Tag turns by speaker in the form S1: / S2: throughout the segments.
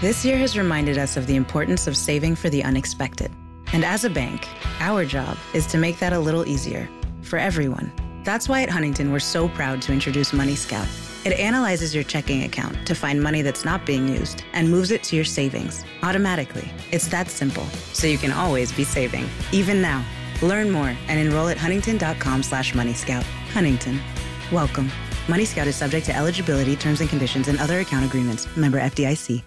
S1: This year has reminded us of the importance of saving for the unexpected. And as a bank, our job is to make that a little easier for everyone. That's why at Huntington, we're so proud to introduce Money Scout. It analyzes your checking account to find money that's not being used and moves it to your savings automatically. It's that simple, so you can always be saving, even now. Learn more and enroll at huntington.com slash moneyscout. Huntington. Welcome. Money Scout is subject to eligibility, terms and conditions, and other account agreements. Member FDIC.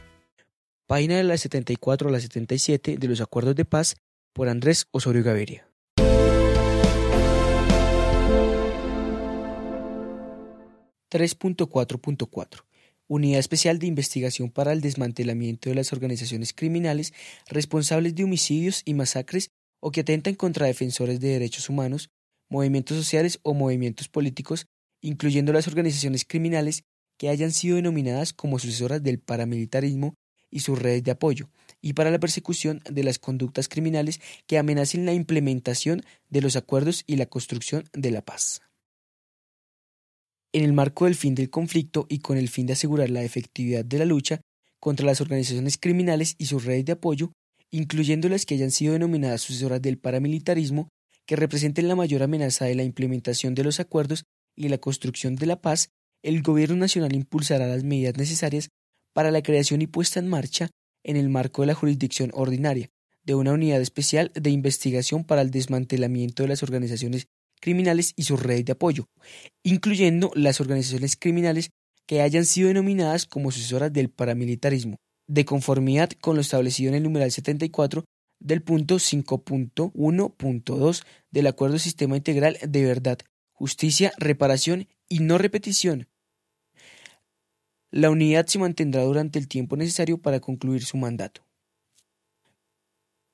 S2: Página de la 74 a la 77 de los Acuerdos de Paz por Andrés Osorio Gaviria. (3.4.4) Unidad Especial de Investigación para el Desmantelamiento de las Organizaciones Criminales responsables de homicidios y masacres o que atentan contra defensores de derechos humanos, movimientos sociales o movimientos políticos, incluyendo las organizaciones criminales que hayan sido denominadas como sucesoras del paramilitarismo y sus redes de apoyo, y para la persecución de las conductas criminales que amenacen la implementación de los acuerdos y la construcción de la paz. En el marco del fin del conflicto y con el fin de asegurar la efectividad de la lucha contra las organizaciones criminales y sus redes de apoyo, incluyendo las que hayan sido denominadas sucesoras del paramilitarismo, que representen la mayor amenaza de la implementación de los acuerdos y la construcción de la paz, el Gobierno Nacional impulsará las medidas necesarias para la creación y puesta en marcha, en el marco de la jurisdicción ordinaria, de una unidad especial de investigación para el desmantelamiento de las organizaciones criminales y sus redes de apoyo, incluyendo las organizaciones criminales que hayan sido denominadas como sucesoras del paramilitarismo, de conformidad con lo establecido en el numeral 74 del punto 5.1.2 del Acuerdo Sistema Integral de Verdad, Justicia, Reparación y No Repetición la unidad se mantendrá durante el tiempo necesario para concluir su mandato.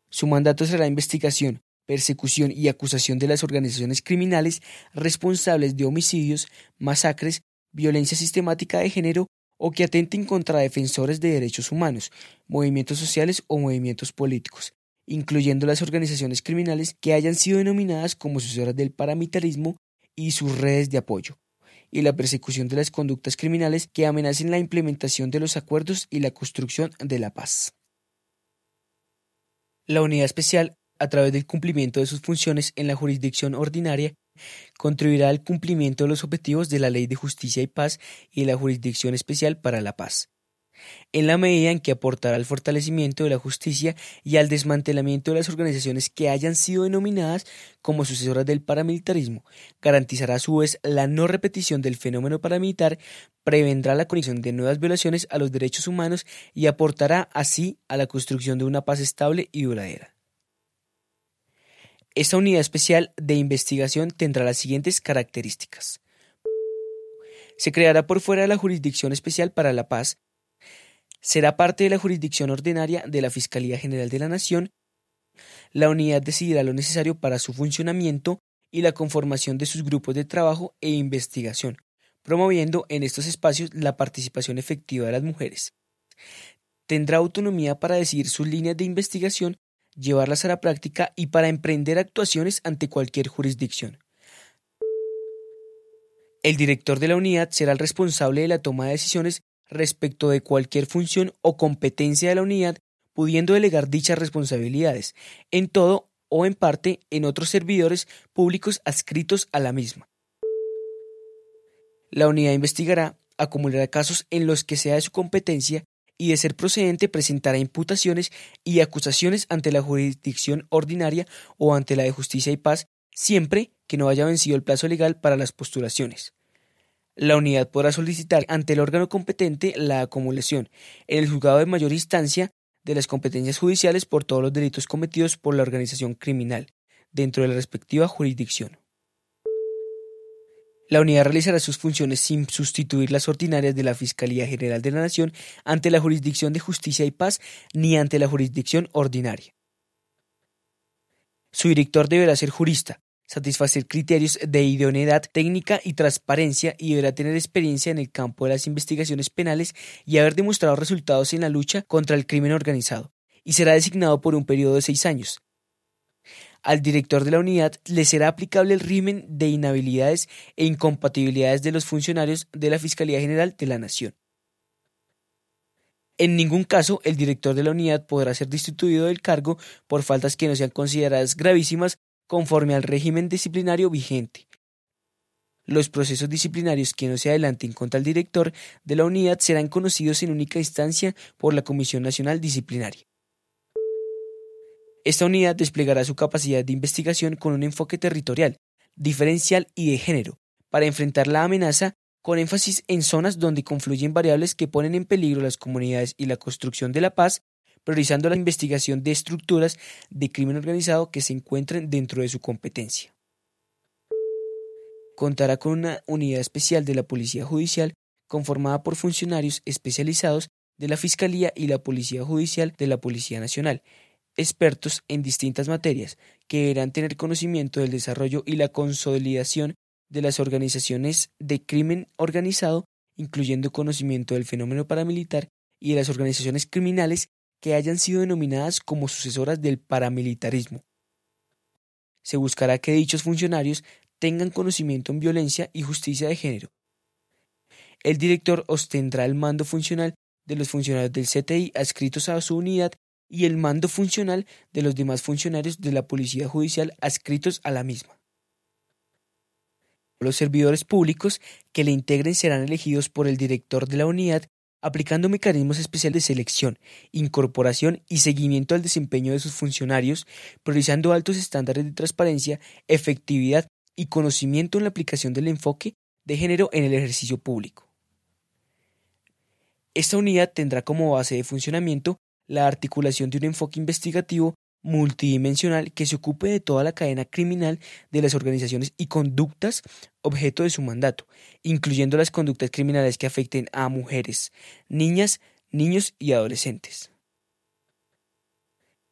S2: Su mandato será investigación, persecución y acusación de las organizaciones criminales responsables de homicidios, masacres, violencia sistemática de género o que atenten contra defensores de derechos humanos, movimientos sociales o movimientos políticos, incluyendo las organizaciones criminales que hayan sido denominadas como sucesoras del paramilitarismo y sus redes de apoyo y la persecución de las conductas criminales que amenacen la implementación de los acuerdos y la construcción de la paz. La unidad especial, a través del cumplimiento de sus funciones en la jurisdicción ordinaria, contribuirá al cumplimiento de los objetivos de la Ley de Justicia y Paz y la Jurisdicción Especial para la Paz en la medida en que aportará al fortalecimiento de la justicia y al desmantelamiento de las organizaciones que hayan sido denominadas como sucesoras del paramilitarismo, garantizará a su vez la no repetición del fenómeno paramilitar, prevendrá la conexión de nuevas violaciones a los derechos humanos y aportará así a la construcción de una paz estable y duradera. Esta unidad especial de investigación tendrá las siguientes características. Se creará por fuera de la Jurisdicción Especial para la Paz será parte de la jurisdicción ordinaria de la Fiscalía General de la Nación. La unidad decidirá lo necesario para su funcionamiento y la conformación de sus grupos de trabajo e investigación, promoviendo en estos espacios la participación efectiva de las mujeres. Tendrá autonomía para decidir sus líneas de investigación, llevarlas a la práctica y para emprender actuaciones ante cualquier jurisdicción. El director de la unidad será el responsable de la toma de decisiones respecto de cualquier función o competencia de la unidad, pudiendo delegar dichas responsabilidades, en todo o en parte en otros servidores públicos adscritos a la misma. La unidad investigará, acumulará casos en los que sea de su competencia y de ser procedente presentará imputaciones y acusaciones ante la jurisdicción ordinaria o ante la de justicia y paz, siempre que no haya vencido el plazo legal para las postulaciones. La unidad podrá solicitar ante el órgano competente la acumulación en el juzgado de mayor instancia de las competencias judiciales por todos los delitos cometidos por la organización criminal dentro de la respectiva jurisdicción. La unidad realizará sus funciones sin sustituir las ordinarias de la Fiscalía General de la Nación ante la Jurisdicción de Justicia y Paz ni ante la jurisdicción ordinaria. Su director deberá ser jurista, satisfacer criterios de idoneidad técnica y transparencia y deberá tener experiencia en el campo de las investigaciones penales y haber demostrado resultados en la lucha contra el crimen organizado, y será designado por un periodo de seis años, al director de la unidad le será aplicable el régimen de inhabilidades e incompatibilidades de los funcionarios de la Fiscalía General de la Nación. En ningún caso el director de la unidad podrá ser destituido del cargo por faltas que no sean consideradas gravísimas conforme al régimen disciplinario vigente. Los procesos disciplinarios que no se adelanten contra el director de la unidad serán conocidos en única instancia por la Comisión Nacional Disciplinaria. Esta unidad desplegará su capacidad de investigación con un enfoque territorial, diferencial y de género, para enfrentar la amenaza con énfasis en zonas donde confluyen variables que ponen en peligro las comunidades y la construcción de la paz, priorizando la investigación de estructuras de crimen organizado que se encuentren dentro de su competencia. Contará con una unidad especial de la Policía Judicial conformada por funcionarios especializados de la Fiscalía y la Policía Judicial de la Policía Nacional, expertos en distintas materias que deberán tener conocimiento del desarrollo y la consolidación de las organizaciones de crimen organizado, incluyendo conocimiento del fenómeno paramilitar y de las organizaciones criminales que hayan sido denominadas como sucesoras del paramilitarismo. Se buscará que dichos funcionarios tengan conocimiento en violencia y justicia de género. El director ostendrá el mando funcional de los funcionarios del CTI adscritos a su unidad y el mando funcional de los demás funcionarios de la Policía Judicial adscritos a la misma. Los servidores públicos que le integren serán elegidos por el director de la unidad aplicando mecanismos especiales de selección, incorporación y seguimiento al desempeño de sus funcionarios, priorizando altos estándares de transparencia, efectividad y conocimiento en la aplicación del enfoque de género en el ejercicio público. Esta unidad tendrá como base de funcionamiento la articulación de un enfoque investigativo multidimensional que se ocupe de toda la cadena criminal de las organizaciones y conductas objeto de su mandato, incluyendo las conductas criminales que afecten a mujeres, niñas, niños y adolescentes.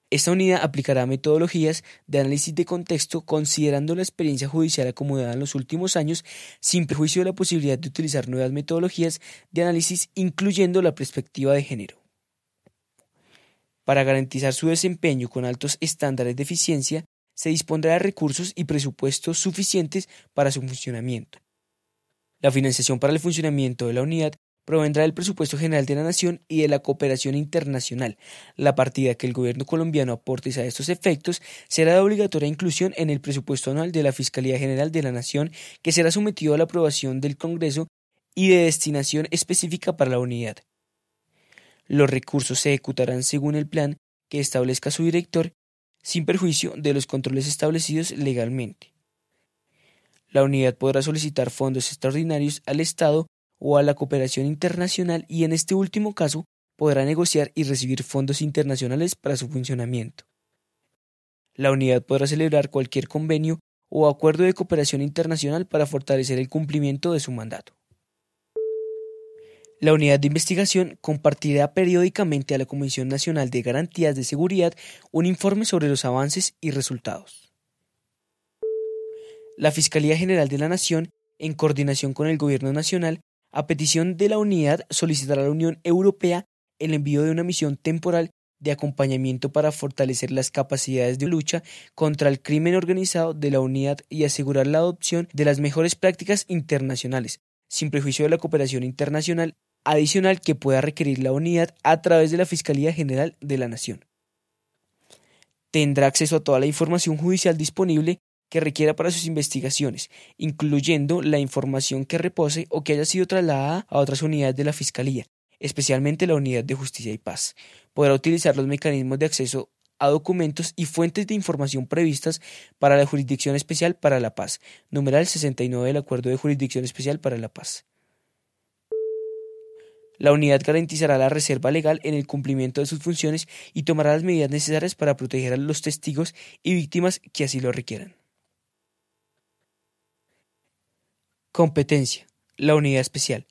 S2: Esta unidad aplicará metodologías de análisis de contexto considerando la experiencia judicial acomodada en los últimos años, sin prejuicio de la posibilidad de utilizar nuevas metodologías de análisis, incluyendo la perspectiva de género. Para garantizar su desempeño con altos estándares de eficiencia, se dispondrá de recursos y presupuestos suficientes para su funcionamiento. La financiación para el funcionamiento de la unidad provendrá del presupuesto general de la Nación y de la cooperación internacional. La partida que el gobierno colombiano aporte a estos efectos será de obligatoria inclusión en el presupuesto anual de la Fiscalía General de la Nación, que será sometido a la aprobación del Congreso y de destinación específica para la unidad. Los recursos se ejecutarán según el plan que establezca su director, sin perjuicio de los controles establecidos legalmente. La unidad podrá solicitar fondos extraordinarios al Estado o a la cooperación internacional y en este último caso podrá negociar y recibir fondos internacionales para su funcionamiento. La unidad podrá celebrar cualquier convenio o acuerdo de cooperación internacional para fortalecer el cumplimiento de su mandato. La unidad de investigación compartirá periódicamente a la Comisión Nacional de Garantías de Seguridad un informe sobre los avances y resultados. La Fiscalía General de la Nación, en coordinación con el Gobierno Nacional, a petición de la unidad solicitará a la Unión Europea el envío de una misión temporal de acompañamiento para fortalecer las capacidades de lucha contra el crimen organizado de la unidad y asegurar la adopción de las mejores prácticas internacionales, sin prejuicio de la cooperación internacional adicional que pueda requerir la unidad a través de la Fiscalía General de la Nación. Tendrá acceso a toda la información judicial disponible que requiera para sus investigaciones, incluyendo la información que repose o que haya sido trasladada a otras unidades de la Fiscalía, especialmente la Unidad de Justicia y Paz. Podrá utilizar los mecanismos de acceso a documentos y fuentes de información previstas para la Jurisdicción Especial para la Paz, numeral 69 del Acuerdo de Jurisdicción Especial para la Paz. La unidad garantizará la reserva legal en el cumplimiento de sus funciones y tomará las medidas necesarias para proteger a los testigos y víctimas que así lo requieran. Competencia. La unidad especial.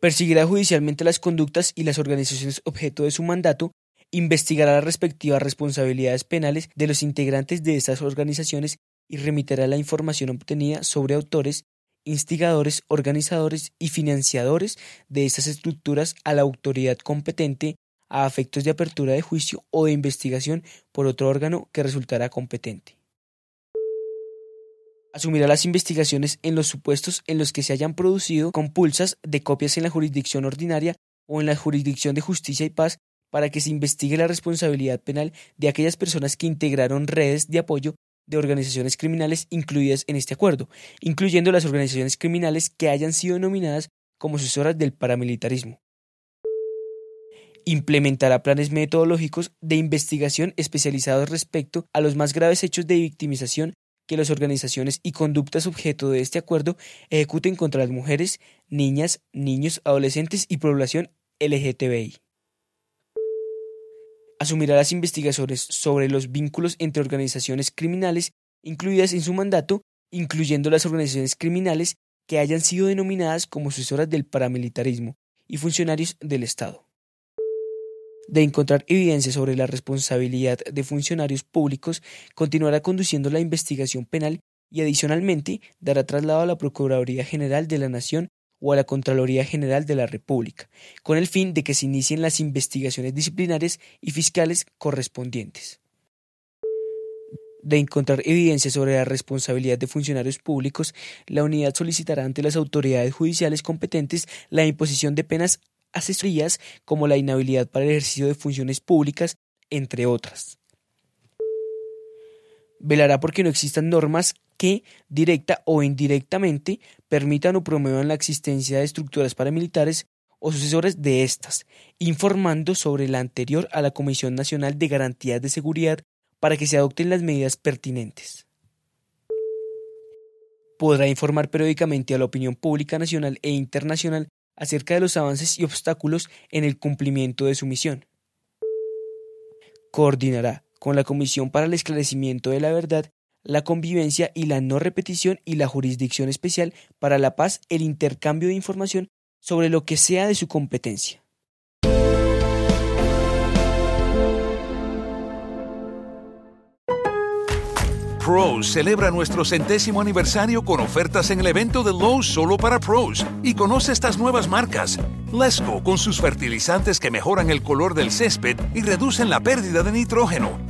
S2: Perseguirá judicialmente las conductas y las organizaciones objeto de su mandato, investigará las respectivas responsabilidades penales de los integrantes de estas organizaciones y remitirá la información obtenida sobre autores, instigadores, organizadores y financiadores de estas estructuras a la autoridad competente a efectos de apertura de juicio o de investigación por otro órgano que resultará competente. Asumirá las investigaciones en los supuestos en los que se hayan producido compulsas de copias en la jurisdicción ordinaria o en la jurisdicción de justicia y paz para que se investigue la responsabilidad penal de aquellas personas que integraron redes de apoyo de organizaciones criminales incluidas en este acuerdo, incluyendo las organizaciones criminales que hayan sido nominadas como sucesoras del paramilitarismo. Implementará planes metodológicos de investigación especializados respecto a los más graves hechos de victimización que las organizaciones y conductas objeto de este acuerdo ejecuten contra las mujeres, niñas, niños, adolescentes y población LGTBI asumirá las investigaciones sobre los vínculos entre organizaciones criminales incluidas en su mandato, incluyendo las organizaciones criminales que hayan sido denominadas como sucesoras del paramilitarismo y funcionarios del Estado. De encontrar evidencia sobre la responsabilidad de funcionarios públicos, continuará conduciendo la investigación penal y adicionalmente dará traslado a la Procuraduría General de la Nación o a la Contraloría General de la República, con el fin de que se inicien las investigaciones disciplinarias y fiscales correspondientes. De encontrar evidencia sobre la responsabilidad de funcionarios públicos, la unidad solicitará ante las autoridades judiciales competentes la imposición de penas asesorías como la inhabilidad para el ejercicio de funciones públicas, entre otras. Velará porque no existan normas que, directa o indirectamente, permitan o promuevan la existencia de estructuras paramilitares o sucesores de estas, informando sobre la anterior a la Comisión Nacional de Garantías de Seguridad para que se adopten las medidas pertinentes. Podrá informar periódicamente a la opinión pública nacional e internacional acerca de los avances y obstáculos en el cumplimiento de su misión. Coordinará con la Comisión para el Esclarecimiento de la Verdad la convivencia y la no repetición y la jurisdicción especial para la paz el intercambio de información sobre lo que sea de su competencia.
S3: Pros celebra nuestro centésimo aniversario con ofertas en el evento de Lowe's solo para pros y conoce estas nuevas marcas. Lesco con sus fertilizantes que mejoran el color del césped y reducen la pérdida de nitrógeno.